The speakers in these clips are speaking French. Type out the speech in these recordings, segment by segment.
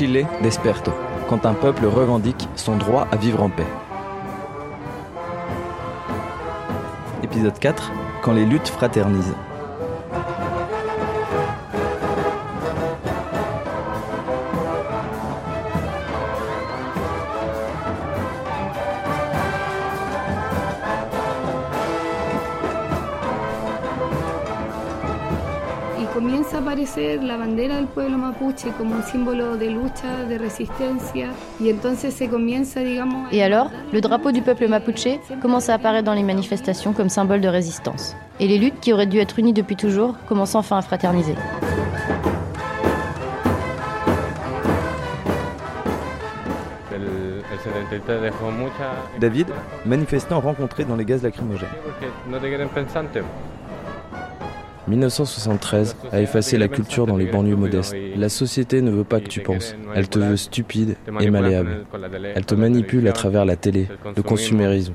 Chile desperto, quand un peuple revendique son droit à vivre en paix. Épisode 4, quand les luttes fraternisent. Pueblo mapuche como un símbolo de lucha, de resistencia, y entonces se comienza, digamos. Et alors, le drapeau du peuple mapuche commence à apparaître dans les manifestations comme symbole de résistance. Et les luttes qui auraient dû être unies depuis toujours commencent enfin à fraterniser. David, manifestant rencontré dans les gaz lacrymogènes. 1973 a effacé la culture dans les banlieues modestes. La société ne veut pas que tu penses. Elle te veut stupide et malléable. Elle te manipule à travers la télé, le consumérisme.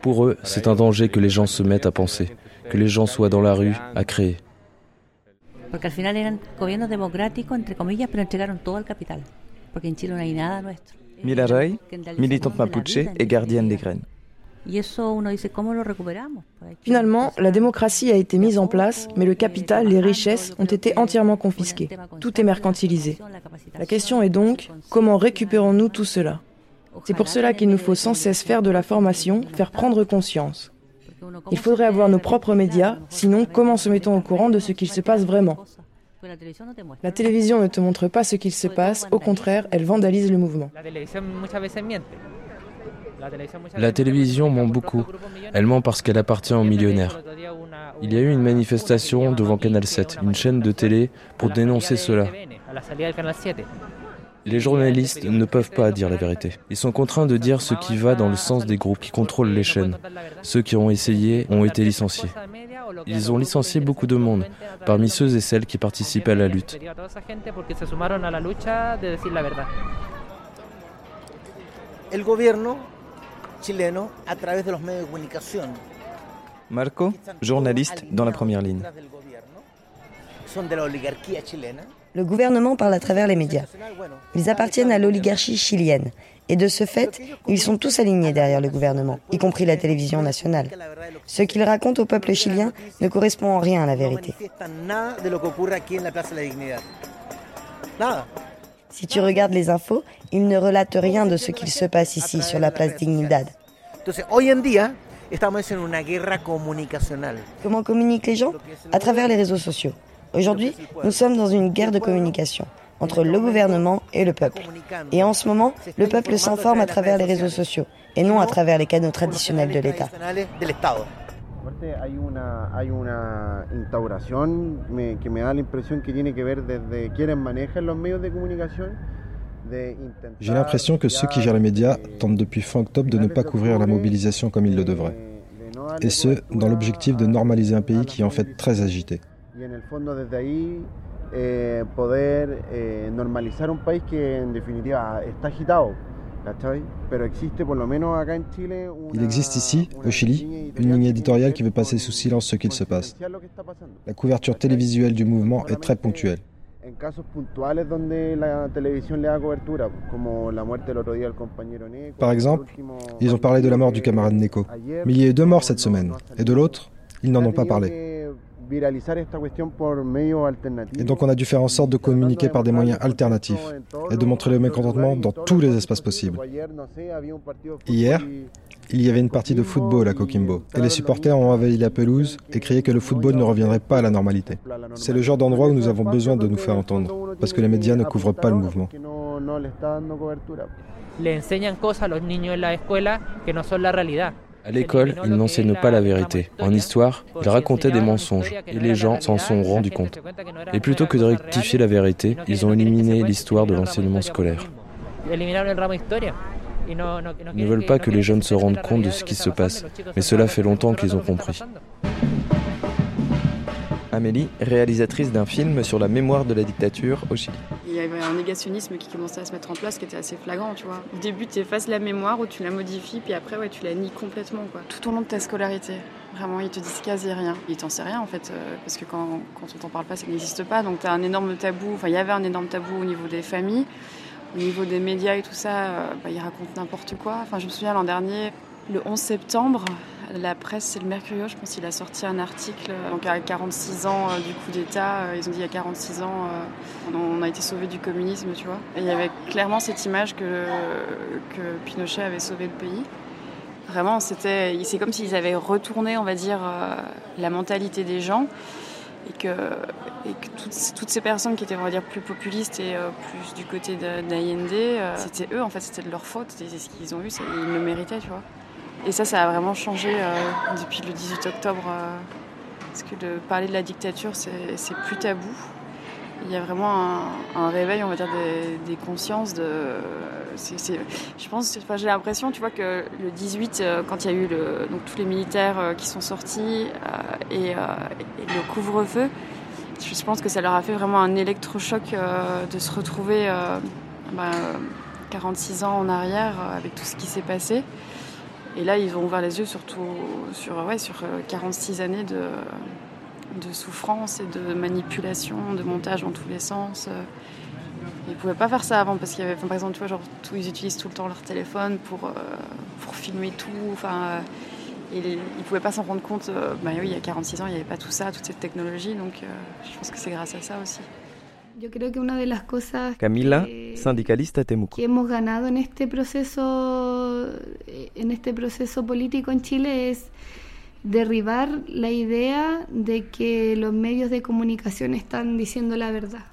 Pour eux, c'est un danger que les gens se mettent à penser, que les gens soient dans la rue à créer. Porque al final eran gobiernos democráticos, entre comillas, pero entregaron todo al capital. Porque en Chile no hay nada nuestro. Mila Ray, militante mapuche et gardienne des graines. Finalement, la démocratie a été mise en place, mais le capital, les richesses ont été entièrement confisquées. Tout est mercantilisé. La question est donc, comment récupérons-nous tout cela? C'est pour cela qu'il nous faut sans cesse faire de la formation, faire prendre conscience. Il faudrait avoir nos propres médias, sinon comment se mettons au courant de ce qu'il se passe vraiment La télévision ne te montre pas ce qu'il se passe, au contraire, elle vandalise le mouvement. La télévision ment beaucoup. Elle ment parce qu'elle appartient aux millionnaires. Il y a eu une manifestation devant Canal 7, une chaîne de télé, pour dénoncer cela. Les journalistes ne peuvent pas dire la vérité. Ils sont contraints de dire ce qui va dans le sens des groupes qui contrôlent les chaînes. Ceux qui ont essayé ont été licenciés. Ils ont licencié beaucoup de monde, parmi ceux et celles qui participaient à la lutte. Gobierno chileno a través de los medios de comunicación. Marco, journaliste dans la première ligne. Le gouvernement parle à travers les médias. Ils appartiennent à l'oligarchie chilienne. Et de ce fait, ils sont tous alignés derrière le gouvernement, y compris la télévision nationale. Ce qu'ils racontent au peuple chilien ne correspond en rien à la vérité. Si tu regardes les infos, ils ne relatent rien de ce qu'il se passe ici sur la place Dignidad. Comment communiquent les gens? À travers les réseaux sociaux. Aujourd'hui, nous sommes dans une guerre de communication entre le gouvernement et le peuple. Et en ce moment, le peuple s'informe à travers les réseaux sociaux et non à travers les canaux traditionnels de l'État. Hay una, hay una instauración me, que me da la impresión que tiene que ver desde quienes manejan los medios de comunicación. J'ai l'impression que ceux qui gèrent les médias tentent depuis fin octobre de ne pas couvrir la mobilisation comme ils le devraient. Et ce, dans l'objectif de normaliser un pays qui est en fait très agité. Il existe ici, au Chili, une ligne éditoriale qui veut passer sous silence ce qu'il se passe. La couverture télévisuelle du mouvement est très ponctuelle. Par exemple, ils ont parlé de la mort du camarade Neko. Mais il y a eu deux morts cette semaine. Et de l'autre, ils n'en ont pas parlé. Et donc on a dû faire en sorte de communiquer par des moyens alternatifs et de montrer le mécontentement dans tous les espaces possibles. Hier, il y avait une partie de football à Coquimbo et les supporters ont envahi la pelouse et crié que le football ne reviendrait pas à la normalité. C'est le genre d'endroit où nous avons besoin de nous faire entendre parce que les médias ne couvrent pas le mouvement. À l'école, ils n'enseignent pas la vérité. En histoire, ils racontaient des mensonges et les gens s'en sont rendus compte. Et plutôt que de rectifier la vérité, ils ont éliminé l'histoire de l'enseignement scolaire. Ils ne veulent pas que les jeunes se rendent compte de ce qui se passe, mais cela fait longtemps qu'ils ont compris. Amélie, réalisatrice d'un film sur la mémoire de la dictature au Chili il y avait un négationnisme qui commençait à se mettre en place qui était assez flagrant, tu vois. Au début, tu effaces la mémoire ou tu la modifies, puis après, ouais, tu la nies complètement, quoi. Tout au long de ta scolarité. Vraiment, ils te disent quasi rien. Ils t'en savent rien, en fait, euh, parce que quand, quand on t'en parle pas, ça n'existe pas. Donc, tu as un énorme tabou. Enfin, il y avait un énorme tabou au niveau des familles Au niveau des médias et tout ça, bah, ils racontent n'importe quoi. Enfin, je me souviens l'an dernier, le 11 septembre, la presse, c'est le Mercurio, je pense, il a sorti un article. Donc, à 46 ans du coup d'État, ils ont dit il y a 46 ans, on a été sauvé du communisme, tu vois. Et il y avait clairement cette image que, Pinochet avait sauvé le pays. Vraiment, c'était, c'est comme s'ils avaient retourné, on va dire, la mentalité des gens et que, toutes, ces personnes qui étaient on va dire plus populistes et euh, plus du côté d'Allende, euh, c'était eux en fait, c'était de leur faute, c'est ce qu'ils ont eu, ils le méritaient, tu vois. Et ça, ça a vraiment changé euh, depuis le 18 octobre, parce que de parler de la dictature, c'est plus tabou il y a vraiment un, réveil, on va dire, des, consciences. Je pense, j'ai l'impression, tu vois, que le 18, euh, quand il y a eu donc, tous les militaires euh, qui sont sortis euh, et, le couvre-feu, je pense que ça leur a fait vraiment un électrochoc de se retrouver 46 bah, ans en arrière avec tout ce qui s'est passé. Et là, ils ont ouvert les yeux surtout sur, ouais, sur 46 années de de souffrance et de manipulation, de montage dans tous les sens. Euh. Ils ne pouvaient pas faire ça avant parce qu'il y avait, par exemple, tu vois, genre, tout, ils utilisent tout le temps leur téléphone pour, euh, pour filmer tout. Enfin, euh, ils ne pouvaient pas s'en rendre compte. bah oui, il y a 46 ans, il n'y avait pas tout ça, toute cette technologie. Donc, je pense que c'est grâce à ça aussi. Camila, syndicaliste à Temuco. Que hemos ganado en este proceso, en este proceso político en Chile es derribar la idea de que los medios de comunicación están diciendo la verdad.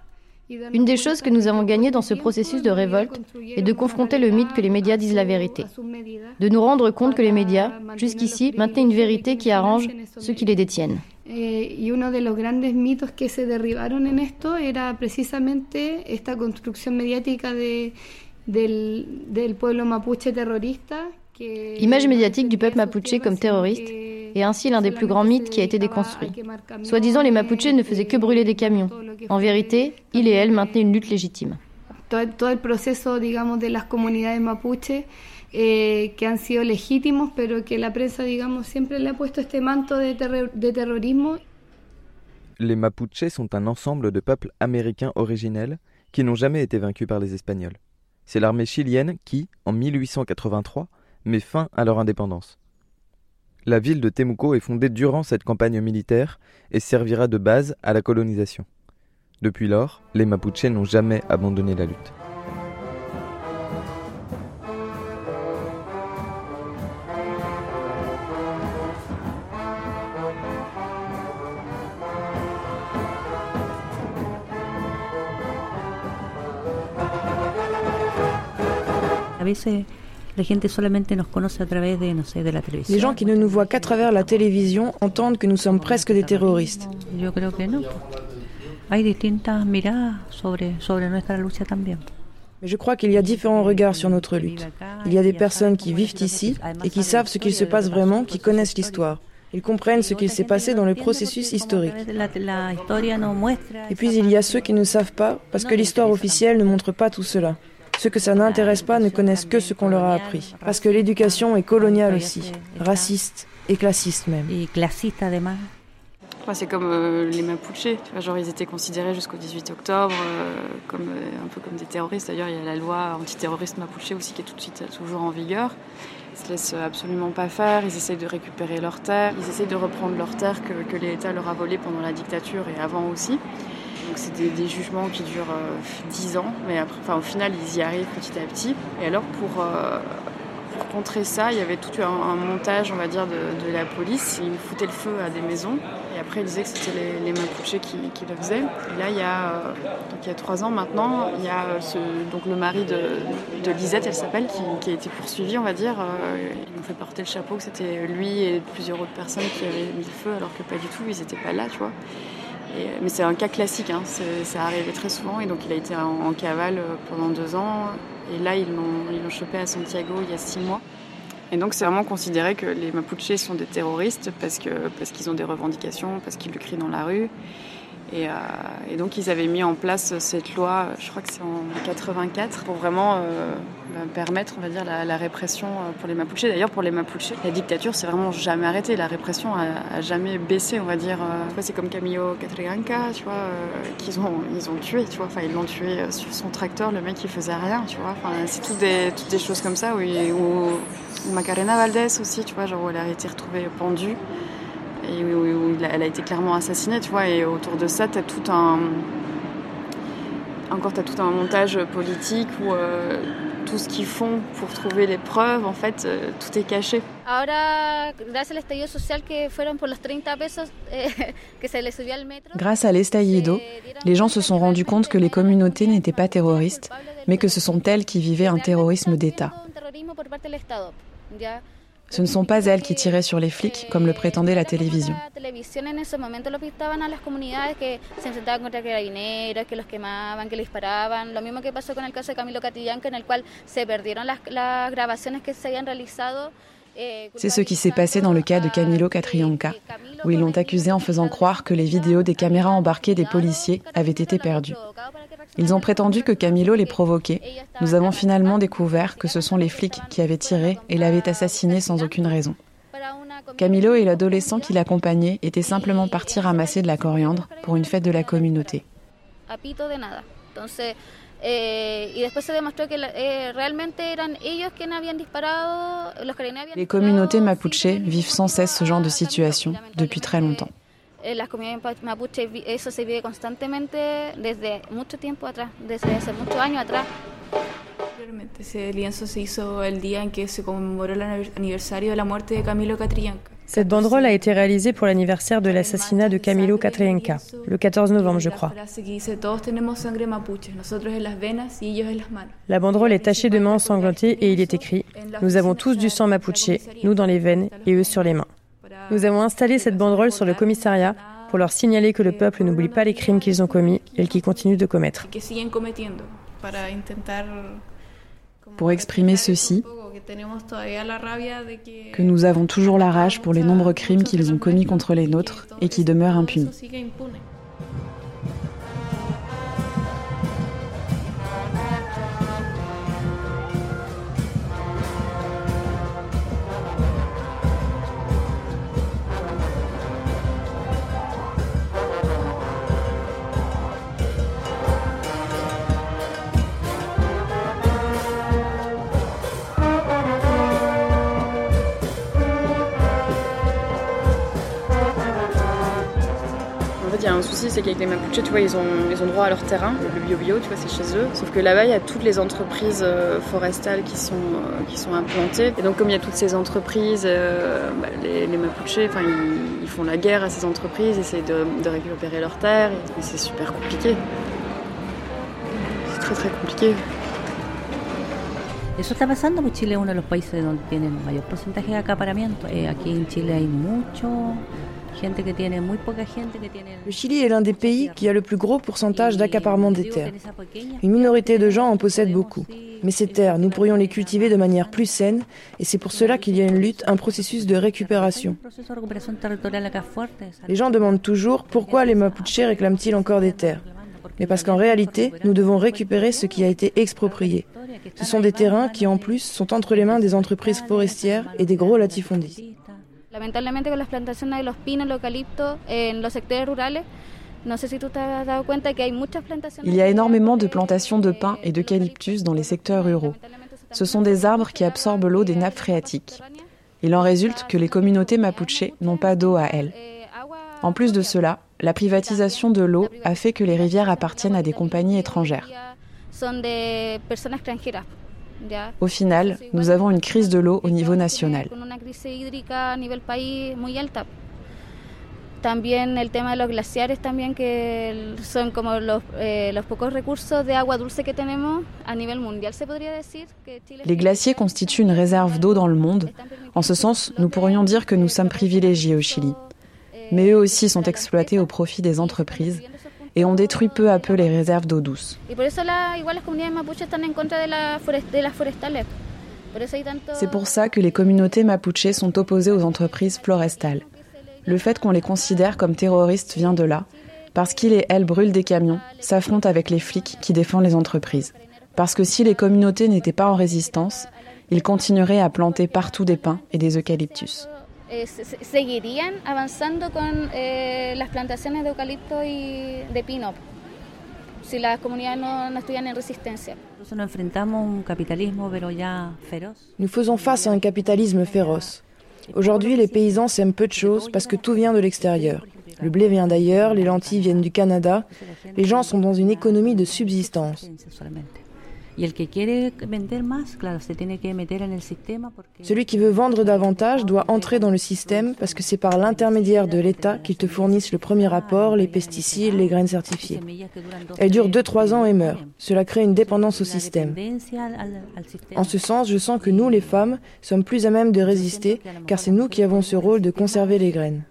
Une des choses que nous avons gagnées dans ce processus de révolte est de confronter le mythe que les médias disent la vérité, de nous rendre compte que les médias, jusqu'ici, maintenaient une vérité qui arrange ceux qui les détiennent. Eh, y uno de los grandes mitos que se derribaron en esto era precisamente esta construcción mediática de, del, del pueblo mapuche terrorista. Image médiatique du peuple mapuche comme terroriste et ainsi l'un des plus grands mythes qui a été déconstruit. Soi-disant, les Mapuches ne faisaient que brûler des camions. En vérité, il et elle maintenaient une lutte légitime. Todo el proceso, digamos, de las comunidades mapuche eh, que han sido legítimos, que la prensa, digamos, siempre le ha puesto este de. Les Mapuches sont un ensemble de peuples américains originels qui n'ont jamais été vaincus par les Espagnols. C'est l'armée chilienne qui, en 1883, met fin à leur indépendance. La ville de Temuco est fondée durant cette campagne militaire et servira de base à la colonisation. Depuis lors, les Mapuches n'ont jamais abandonné la lutte. Les gens qui ne nous voient qu'à travers la télévision entendent que nous sommes presque des terroristes. Mais je crois qu'il y a différents regards sur notre lutte. Il y a des personnes qui vivent ici et qui savent ce qu'il se passe vraiment, qui connaissent l'histoire. Ils comprennent ce qu'il s'est passé dans le processus historique. Et puis il y a ceux qui ne savent pas parce que l'histoire officielle ne montre pas tout cela. Ceux que ça n'intéresse pas ne connaissent que ce qu'on leur a appris. Parce que l'éducation est coloniale aussi, raciste et classiste même. Et classiste además. c'est comme euh, les Mapuches, genre ils étaient considérés jusqu'au 18 octobre euh, comme euh, un peu comme des terroristes. D'ailleurs, il y a la loi antiterroriste Mapuche aussi qui est tout de suite toujours en vigueur. Ils se laissent absolument pas faire, ils essayent de récupérer leurs terres, ils essayent de reprendre leurs terres que, que l'État leur a volées pendant la dictature et avant aussi. Donc c'est des, jugements qui durent 10 euh, ans, mais enfin, au final ils y arrivent petit à petit. Et alors pour, euh, contrer ça, il y avait tout un, montage, on va dire, de, la police. Ils foutaient le feu à des maisons. Et après ils disaient que c'était les, les Mapuches qui, le faisaient. Et là il y a, euh, donc il y a 3 ans maintenant, il y a ce, donc le mari de, Lisette, elle s'appelle, qui, a été poursuivi, on va dire. ils nous fait porter le chapeau que c'était lui et plusieurs autres personnes qui avaient mis le feu alors que pas du tout, ils n'étaient pas là, tu vois mais c'est un cas classique, hein, ça arrivait très souvent et donc il a été en, cavale euh, pendant deux ans et là ils l'ont chopé à Santiago il y a six mois. Et donc c'est vraiment considéré que les Mapuches sont des terroristes parce qu'ils parce qu'ils ont des revendications, parce qu'ils le crient dans la rue. Et, donc ils avaient mis en place cette loi, je crois que c'est en 84, pour vraiment bah, permettre, on va dire, la, répression pour les Mapuches. D'ailleurs, pour les Mapuches, la dictature s'est vraiment jamais arrêtée. La répression a, jamais baissé, on va dire. C'est comme Camillo Catriganca, tu vois, qu'ils ont, ils ont tué, tu vois. Enfin, ils l'ont tué sur son tracteur, le mec il faisait rien, tu vois. Enfin, c'est toutes des, choses comme ça où, Macarena Valdés aussi, tu vois, genre où elle a été retrouvée pendue et où, elle a été clairement assassinée, tu vois. Et autour de ça, tu as tout un. Encore, tu as tout un montage politique où euh, tout ce qu'ils font pour trouver les preuves, en fait, euh, tout est caché. Grâce à l'estallido, les gens se sont rendus compte que les communautés n'étaient pas terroristes, mais que ce sont elles qui vivaient un terrorisme d'État. Ce ne sont pas elles qui tiraient sur les flics, comme le prétendait la télévision. C'est ce qui s'est passé dans le cas de Camilo Catrianca, où ils l'ont accusé en faisant croire que les vidéos des caméras embarquées des policiers avaient été perdues. Ils ont prétendu que Camilo les provoquait. Nous avons finalement découvert que ce sont les flics qui avaient tiré et l'avaient assassiné sans aucune raison. Camilo et l'adolescent qui l'accompagnait étaient simplement partis ramasser de la coriandre pour une fête de la communauté. Les communautés mapuche vivent sans cesse ce genre de situation depuis très longtemps. Eh, las comunidades mapuche, eso se vive constantemente desde mucho tiempo atrás, desde hace muchos años atrás. Ese lienzo se hizo el día en que se conmemoró el aniversario de la muerte de Camilo Catrillanca. Cette banderole a été réalisée pour l'anniversaire de l'assassinat de Camilo Catrillanca, le 14 novembre, je crois. La banderole est tachée de mains ensanglantées et il est écrit Nous avons tous du sang mapuche, nous dans les veines et eux sur les mains. Nous avons installé cette banderole sur le commissariat pour leur signaler que le peuple n'oublie pas les crimes qu'ils ont commis et qu'ils continuent de commettre. Pour exprimer ceci, que nous avons toujours la rage pour les nombreux crimes qu'ils ont commis contre les nôtres et qui demeurent impunis. C'est qu'avec les Mapuches, tu vois, ils ont, ils ont droit à leur terrain, le bio-bio, tu vois, c'est chez eux. Sauf que là-bas, il y a toutes les entreprises euh, forestales qui sont, euh, qui sont implantées. Et donc, comme il y a toutes ces entreprises, euh, bah, les, les enfin, ils, font la guerre à ces entreprises, essayent de, de récupérer leurs terres. Et c'est super compliqué. C'est très très compliqué. Eso está pasando, pues Chile es uno de los países donde tiene el mayor porcentaje de acaparamiento. Eh, aquí en Chile hay mucho le Chili est l'un des pays qui a le plus gros pourcentage d'accaparement des terres. Une minorité de gens en possèdent beaucoup. Mais ces terres, nous pourrions les cultiver de manière plus saine et c'est pour cela qu'il y a une lutte, un processus de récupération. Les gens demandent toujours pourquoi les Mapuches réclament-ils encore des terres mais parce qu'en réalité, nous devons récupérer ce qui a été exproprié. Ce sont des terrains qui, en plus, sont entre les mains des entreprises forestières et des gros latifondistes. Lamentablemente con las plantaciones de los pinos, en los sectores rurales. Il y a énormément de plantations de pins et d'eucalyptus dans les secteurs ruraux. Ce sont des arbres qui absorbent l'eau des nappes phréatiques. Il en résulte que les communautés mapuches n'ont pas d'eau à elles. En plus de cela, la privatisation de l'eau a fait que les rivières appartiennent à des compagnies étrangères. Au final, nous avons une crise de l'eau au niveau national. También el tema de los glaciares también que son como los, eh, los pocos recursos de agua dulce que tenemos a nivel mundial se podría decir que Chile Les glaciers constituent une réserve d'eau dans le monde. En ce sens, nous pourrions dire que nous sommes privilégiés au Chili. Mais eux aussi sont exploités au profit des entreprises et on détruit peu à peu les réserves d'eau douce. C'est pour ça que les communautés mapuches sont opposées aux entreprises florestales. Le fait qu'on les considère comme terroristes vient de là, Parce qu'il et elle brûlent des camions, s'affrontent avec les flics qui défendent les entreprises. Parce que si les communautés n'étaient pas en résistance, ils continueraient à planter partout des pins et des eucalyptus. Eh, seguirían avanzando con eh, las plantaciones de eucalipto y de pino si las comunidades no, no estuvieran en resistencia. Nous faisons face à un capitalisme féroce. Aujourd'hui, les paysans s'aiment peu de choses parce que tout vient de l'extérieur. Le blé vient d'ailleurs, les lentilles viennent du Canada. Les gens sont dans une économie de subsistance. Celui qui veut vendre davantage doit entrer dans le système parce que c'est par l'intermédiaire de l'État qu'ils te fournissent le premier apport, les pesticides, les graines certifiées. Elle dure 2-3 ans et meurt. Cela crée une dépendance au système. En ce sens, je sens que nous, les femmes, sommes plus à même de résister car c'est nous qui avons ce rôle de conserver les graines.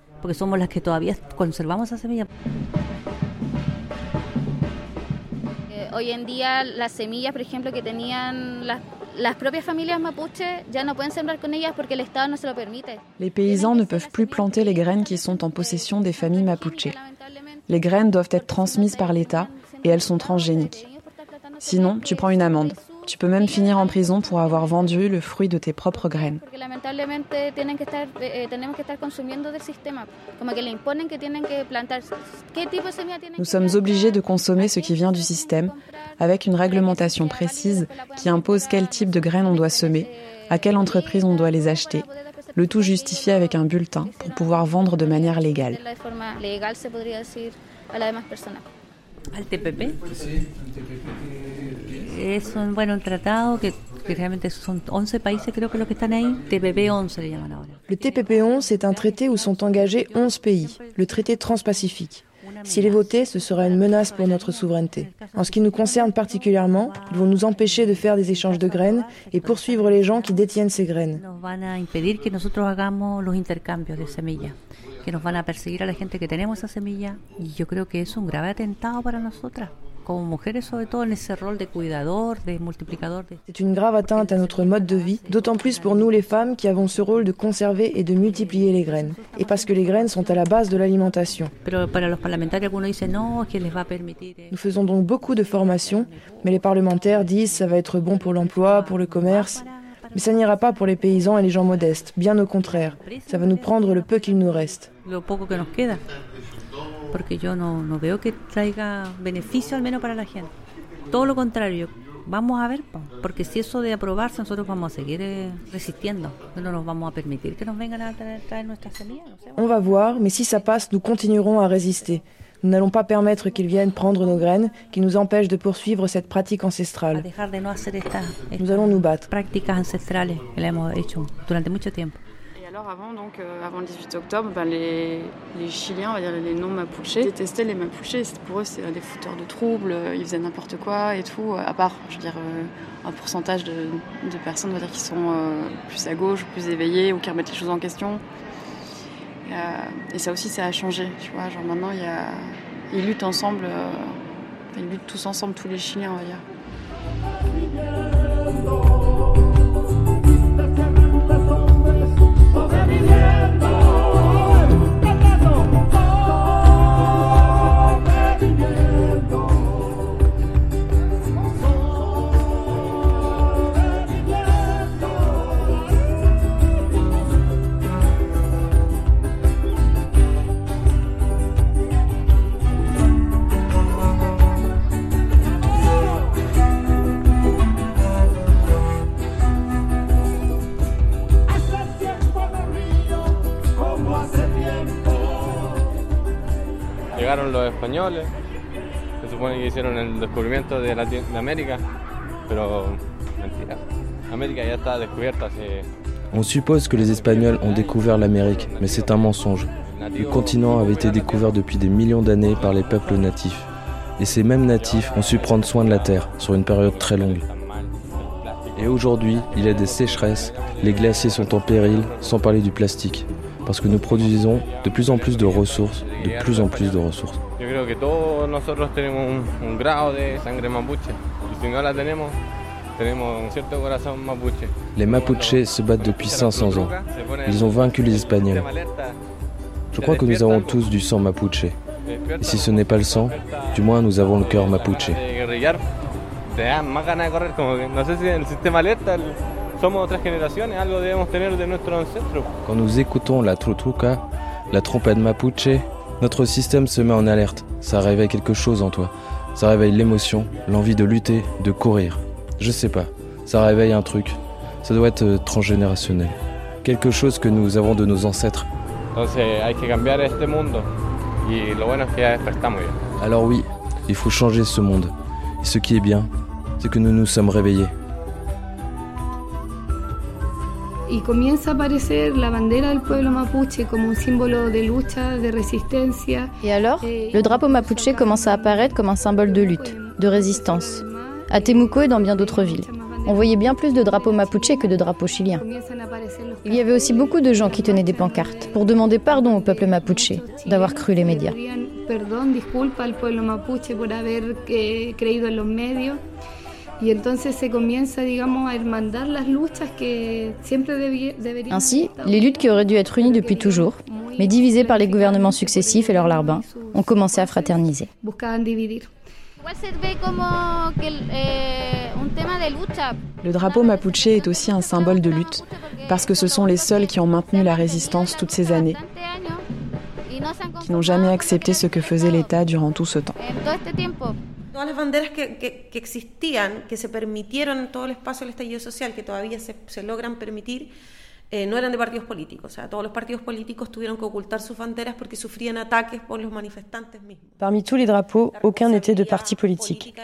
Hoy en día las semillas, por ejemplo, que tenían las, las propias familias mapuche, ya no pueden sembrar con ellas porque el Estado no se lo permite. Les paysans ne peuvent plus planter les graines qui sont en possession des familles mapuche. Les graines doivent être transmises par l'État et elles sont transgéniques. Sinon, tu prends une amende. Tu peux même finir en prison pour avoir vendu le fruit de tes propres graines. Nous sommes obligés de consommer ce qui vient du système, avec une réglementation précise qui impose quel type de graines on doit semer, à quelle entreprise on doit les acheter, le tout justifié avec un bulletin pour pouvoir vendre de manière légale. Es un, bueno, un tratado que, que realmente son 11 países creo que los que están ahí, TPP 11 le llaman ahora. Le TPP 11 est un traité où sont engagés 11 pays, le traité transpacifique. S'il est voté, ce sera une menace pour notre souveraineté. En ce qui nous concerne particulièrement, ils vont nous empêcher de faire des échanges de graines et poursuivre les gens qui détiennent ces graines. Que nos van a perseguir a la gente que tenemos esa semilla y yo creo que es un grave atentado para nosotras. C'est une grave atteinte à notre mode de vie, d'autant plus pour nous les femmes qui avons ce rôle de conserver et de multiplier les graines, et parce que les graines sont à la base de l'alimentation. Nous faisons donc beaucoup de formations, mais les parlementaires disent ça va être bon pour l'emploi, pour le commerce. Mais ça n'ira pas pour les paysans et les gens modestes, bien au contraire. Ça va nous prendre le peu qu'il nous reste. Porque yo no, no veo que traiga beneficio al menos para la gente. Todo lo contrario, vamos a ver, porque si eso de aprobarse, nosotros vamos a seguir resistiendo. No nos vamos a permitir que nos vengan a traer, traer nuestras semillas. No sé. On va voir, mais si ça passe, nous continuerons à résister. Nous n'allons pas permettre qu'ils viennent prendre nos graines, qui nous empêchent de poursuivre cette pratique ancestrale. Nous allons nous battre. Prácticas ancestrales que la hemos hecho durante mucho tiempo. Alors avant, donc, euh, avant le 18 octobre, ben, les, les, Chiliens, on va dire les non-mapuches, détestaient les mapuches. Pour eux, c'est des fouteurs de troubles, ils faisaient n'importe quoi et tout. À part, je veux dire, euh, un pourcentage de, de, personnes on va dire, qui sont euh, plus à gauche, plus éveillées ou qui remettent les choses en question. Et, et ça aussi, ça a changé. Tu vois, genre maintenant, il y a, ils luttent ensemble, ils luttent tous ensemble, tous les Chiliens, on va dire. On suppose que les Espagnols ont découvert l'Amérique, mais c'est un mensonge. Le continent avait été découvert depuis des millions d'années par les peuples natifs. Et ces mêmes natifs ont su prendre soin de la terre sur une période très longue. Et aujourd'hui, il y a des sécheresses, les glaciers sont en péril, sans parler du plastique parce que nous produisons de plus en plus de ressources, de plus en plus de ressources. Je crois que tous nosotros tenemos un, grado de sangre mapuche. Y si no la tenemos, tenemos un cierto corazón mapuche. Les Mapuches se battent depuis 500 ans. Ils ont vaincu les Espagnols. Je crois que nous avons tous du sang mapuche. Et si ce n'est pas le sang, du moins nous avons le cœur mapuche. Quand nous écoutons la trutruca, la trompette mapuche, notre système se met en alerte. Ça réveille quelque chose en toi. Ça réveille l'émotion, l'envie de lutter, de courir. Je sais pas. Ça réveille un truc. Ça doit être transgénérationnel. Quelque chose que nous avons de nos ancêtres. Alors oui, il faut changer ce monde. Et ce qui est bien, c'est que nous nous sommes réveillés. Y comienza a aparecer la bandera del pueblo mapuche como un símbolo de lucha, de resistencia. Et alors, eh, le drapeau mapuche commence à apparaître comme un symbole de lutte, de résistance. À Temuco et dans bien d'autres villes. On voyait bien plus de drapeaux mapuche que de drapeaux chiliens. Il y avait aussi beaucoup de gens qui tenaient des pancartes pour demander pardon au peuple mapuche d'avoir cru les médias. Eh. Ainsi, les luttes qui auraient dû être unies depuis toujours, mais divisées par les gouvernements successifs et leurs larbins, ont commencé à fraterniser. Le drapeau mapuche est aussi un symbole de lutte, parce que ce sont les seuls qui ont maintenu la résistance toutes ces années, qui n'ont jamais accepté ce que faisait l'État durant tout ce temps. Todas las banderas que, que, que, existían, que se permitieron en todo el espacio del estallido social, que todavía se, se logran permitir, eh, no eran de partidos políticos. O sea, todos los partidos políticos tuvieron que ocultar sus banderas porque sufrían ataques por los manifestantes mismos. Parmi tous les drapeaux, aucun n'était de parti politique.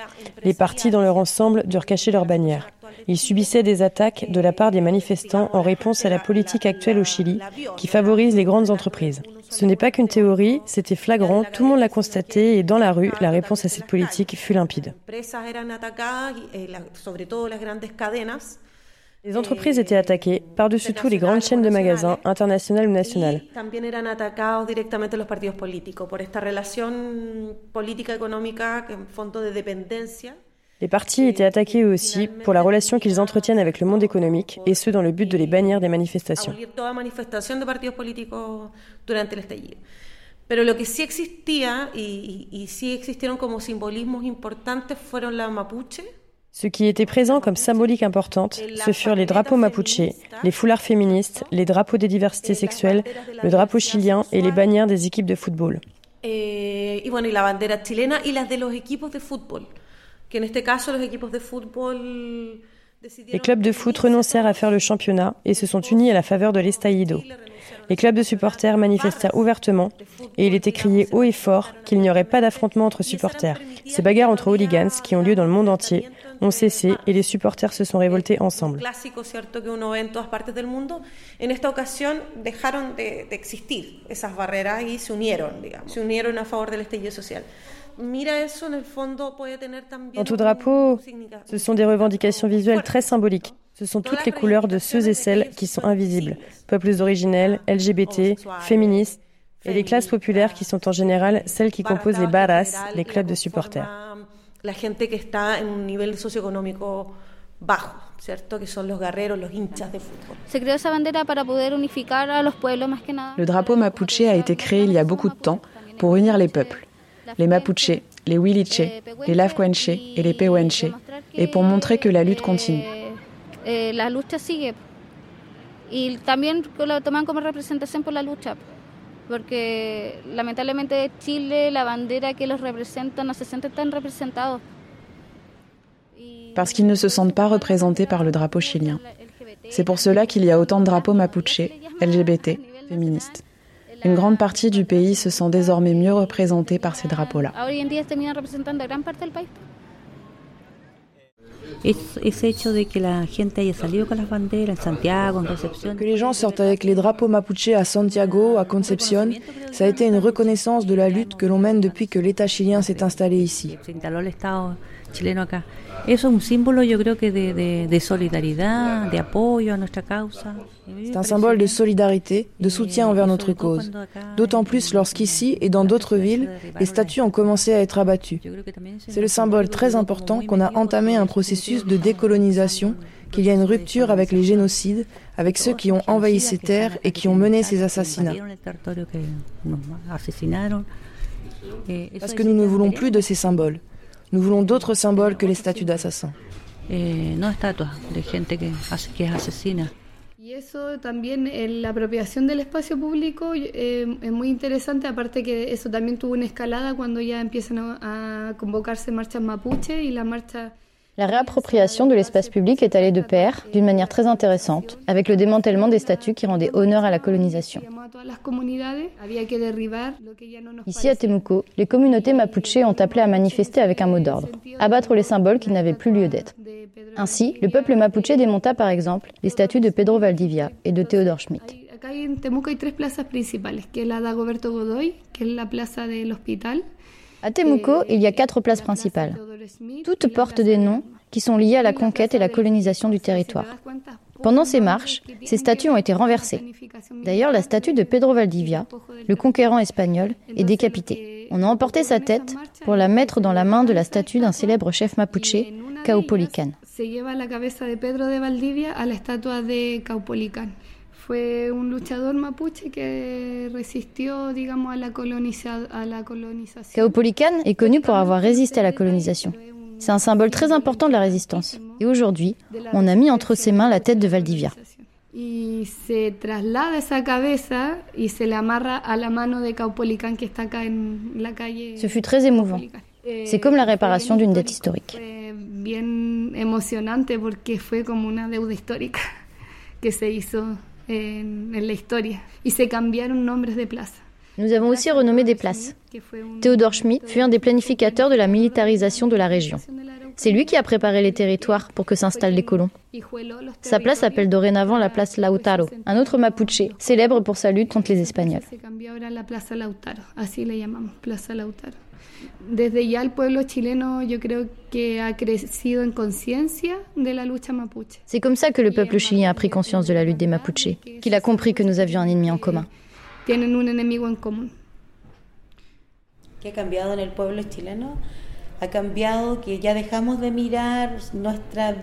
Les partis dans leur ensemble durent cacher leurs bannières. Ils subissaient des attaques de la part des manifestants en réponse à la politique actuelle au Chili, qui favorise les grandes entreprises. Ce n'est pas qu'une théorie, c'était flagrant, tout le monde l'a constaté et dans la rue, la réponse à cette politique fut limpide. Les entreprises étaient attaquées, par-dessus tout les grandes chaînes de magasins, internationales ou nationales. Les partis étaient attaqués eux aussi pour la relation qu'ils entretiennent avec le monde économique et ce dans le but de les bannir des manifestations. Pero lo que sí existía y, y, sí existieron como simbolismos importantes fueron la mapuche. Ce qui était présent comme symbolique importante, ce furent les drapeaux mapuche, les foulards féministes, les drapeaux des diversités sexuelles, le drapeau chilien et les bannières des équipes de football. Eh, bueno, y la bandera chilena y las de los equipos de fútbol. Les clubs de foot renoncèrent à faire le championnat et se sont unis à la faveur de l'Estaïdo. Les clubs de supporters manifestèrent ouvertement et il était crié haut et fort qu'il n'y aurait pas d'affrontement entre supporters. Ces bagarres entre hooligans qui ont lieu dans le monde entier ont cessé et les supporters se sont révoltés ensemble. Dans tout drapeau, ce sont des revendications visuelles très symboliques. Ce sont toutes les couleurs de ceux et celles qui sont invisibles. Peuples originels, LGBT, féministes et les classes populaires qui sont en général celles qui composent les barras, les clubs de supporters. La gente que está en un nivel socioeconómico bajo, ¿cierto? Que son los guerreros, los hinchas de fútbol. Se creó esa bandera para poder unificar a los pueblos más que nada. Le drapeau mapuche a été créé il y a beaucoup de temps pour unir les peuples les Mapuche, les Huiliche, les Lafquenche et les Pehuenche, et pour montrer que la lutte continue. Eh, la lucha sigue. Y también lo toman como representación por la lucha. Porque lamentablemente Chile, la bandera que los representa, no se siente tan representados. Parce qu'ils ne se sentent pas représentés par le drapeau chilien. C'est pour cela qu'il y a autant de drapeaux mapuche, LGBT, féministes. Une grande partie du pays se sent désormais mieux représentée par ces drapeaux-là. Que les gens sortent avec les drapeaux mapuche à Santiago, à Concepción, ça a été une reconnaissance de la lutte que l'on mène depuis que l'État chilien s'est installé ici. Eso es un símbolo, yo creo que de, de, de solidaridad, de apoyo a nuestra causa. C'est un symbole de solidarité, de soutien envers notre cause. D'autant plus lorsqu'ici et dans d'autres villes, les statues ont commencé à être abattues. C'est le symbole très important qu'on a entamé un processus de décolonisation, qu'il y a une rupture avec les génocides, avec ceux qui ont envahi ces terres et qui ont mené ces assassinats. Parce que nous ne voulons plus de ces symboles. Nous voulons d'autres symboles que les statues d'assassins. Eh, no estatuas de gente que, que es asesina. Y eso también, la apropiación del espacio público eh, es muy interesante, aparte que eso también tuvo una escalada cuando ya empiezan a, a convocarse marchas mapuche y la marcha La réappropriation de l'espace public est allée de pair, d'une manière très intéressante, avec le démantèlement des statues qui rendaient honneur à la colonisation. Ici à Temuco, les communautés mapuche ont appelé à manifester avec un mot d'ordre, abattre les symboles qui n'avaient plus lieu d'être. Ainsi, le peuple mapuche démonta par exemple les statues de Pedro Valdivia et de Theodore Schmidt. Temuco hay tres plazas principales, que es la de Goberto Godoy, la à Temuco, il y a quatre places principales. Toutes portent des noms qui sont liés à la conquête et la colonisation du territoire. Pendant ces marches, ces statues ont été renversées. D'ailleurs, la statue de Pedro Valdivia, le conquérant espagnol, est décapitée. On a emporté sa tête pour la mettre dans la main de la statue d'un célèbre chef mapuche, Caupolicán. Fue un luchador mapuche que resistió, digamos, a la, a la colonización. Caupolicán est connu pour avoir résisté à la colonisation. C'est un symbole très important de la résistance. Et aujourd'hui, on a mis entre ses mains la tête de Valdivia. Y se traslada esa cabeza y se le amarra a la mano de Caupolicán que está acá en la calle. Ce fut très émouvant. C'est comme la réparation d'une dette historique. Bien emocionante porque fue como una deuda histórica que se hizo en, en la historia y se cambiaron nombres de plaza. Nous avons aussi renommé des places. Théodore Schmidt fut un des planificateurs de la militarisation de la région. C'est lui qui a préparé les territoires pour que s'installent les colons. Sa place s'appelle dorénavant la place Lautaro, un autre Mapuche, célèbre pour sa lutte contre les Espagnols. Desde ya el pueblo chileno yo creo que ha crecido en conciencia de la lucha mapuche. C'est comme ça que le peuple chilien a pris conscience de la lutte des Mapuches, qu'il a compris que nous avions un ennemi en commun. Tienen un enemigo en común. ¿Qué ha cambiado en el pueblo chileno? Ha cambiado que ya dejamos de mirar nuestra,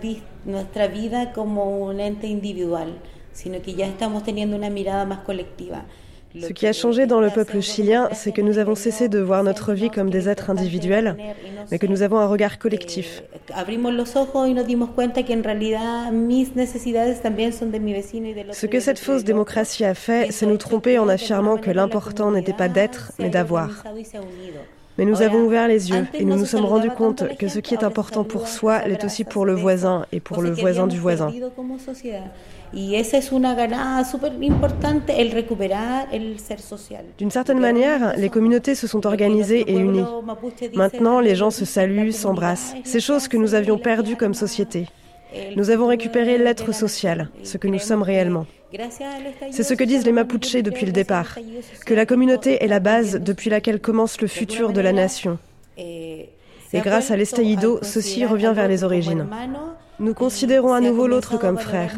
nuestra vida como un ente individual, sino que ya estamos teniendo una mirada más colectiva. Ce qui a changé dans le peuple chilien, c'est que nous avons cessé de voir notre vie comme des êtres individuels, mais que nous avons un regard collectif. Ce que cette fausse démocratie a fait, c'est nous tromper en affirmant que l'important n'était pas d'être, mais d'avoir. Mais nous avons ouvert les yeux et nous nous sommes rendus compte que ce qui est important pour soi l'est aussi pour le voisin et pour le voisin du voisin. D'une certaine manière, les communautés se sont organisées et unies. Maintenant, les gens se saluent, s'embrassent. Ces choses que nous avions perdues comme société. Nous avons récupéré l'être social, ce que nous sommes réellement. C'est ce que disent les Mapuches depuis le départ, que la communauté est la base depuis laquelle commence le futur de la nation. Et grâce à l'estallido, ceci revient vers les origines. Nous considérons à nouveau l'autre comme frère.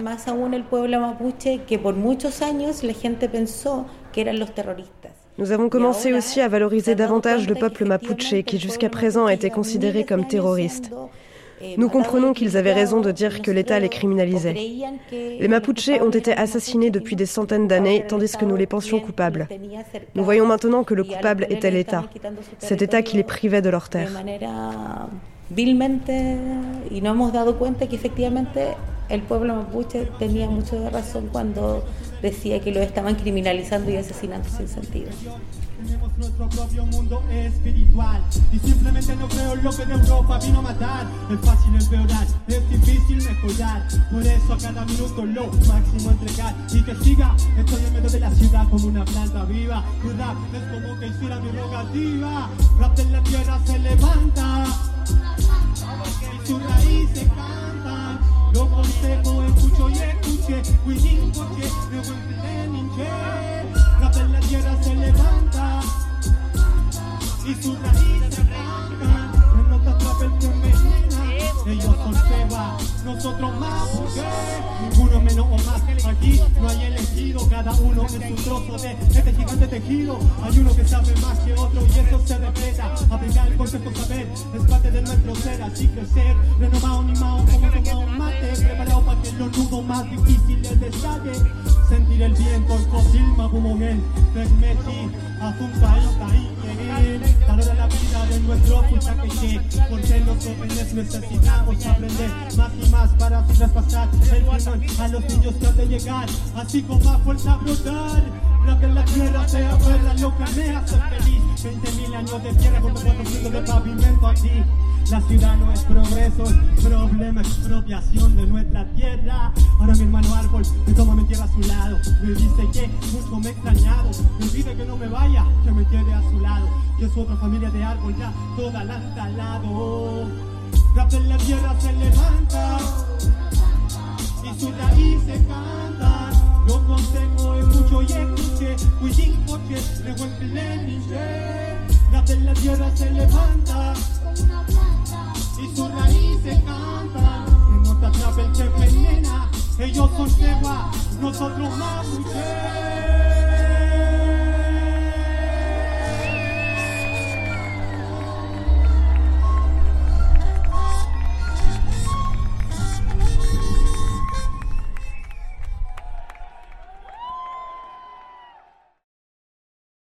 Nous avons commencé aussi à valoriser davantage le peuple mapuche qui jusqu'à présent a été considéré comme terroriste. Nous comprenons qu'ils avaient raison de dire que l'État les criminalisait. Les Mapuches ont été assassinés depuis des centaines d'années, tandis que nous les pensions coupables. Nous voyons maintenant que le coupable était l'État, cet État qui les privait de leurs terres. el pueblo mapuche tenía mucho de razón cuando decía que lo estaban criminalizando y asesinando sin sentido. Tenemos nuestro propio mundo espiritual y simplemente no creo lo que de Europa vino a matar. Es fácil empeorar, es difícil mejorar. Por eso a cada minuto lo máximo entregar y que siga. Estoy en medio de la ciudad como una planta viva. Rap es como que inspira mi rogativa. Rap en la tierra se levanta Ninguno menos o más. Aquí no hay elegido, cada uno es un trozo de este gigante tejido. Hay uno que sabe más que otro y eso se respeta. Aplicar el consejo saber es parte de nuestro ser, así que ser renovado, animado, como tomado mate. Preparado para que los nudos más difíciles les sale. sentir el viento, el mapumogen, Tecmechi, Azunca, Yocaín, valora la vida de nuestro que porque los jóvenes necesitamos aprender más y más para traspasar el perdón a los niños que han de llegar, así con más fuerza brutal. Lo que la tierra sea verdad, lo que me hace feliz. 20.000 años de tierra con cuatro minutos de pavimento aquí. La ciudad no es progreso, es problema, expropiación de nuestra tierra. Ahora mi hermano árbol me toma mi tierra a su lado. Me dice que mucho me he extrañado. Me pide que no me vaya, que me quede a su lado. Que es otra familia de árbol ya, toda la han talado. Rap en la tierra se levanta y sus raíces cantan. Yo consejo es mucho y escuché, cuidín coche, luego en Rap en la tierra se levanta y sus raíces cantan. En otra el que envenena, ellos son cegua, nosotros más mujeres.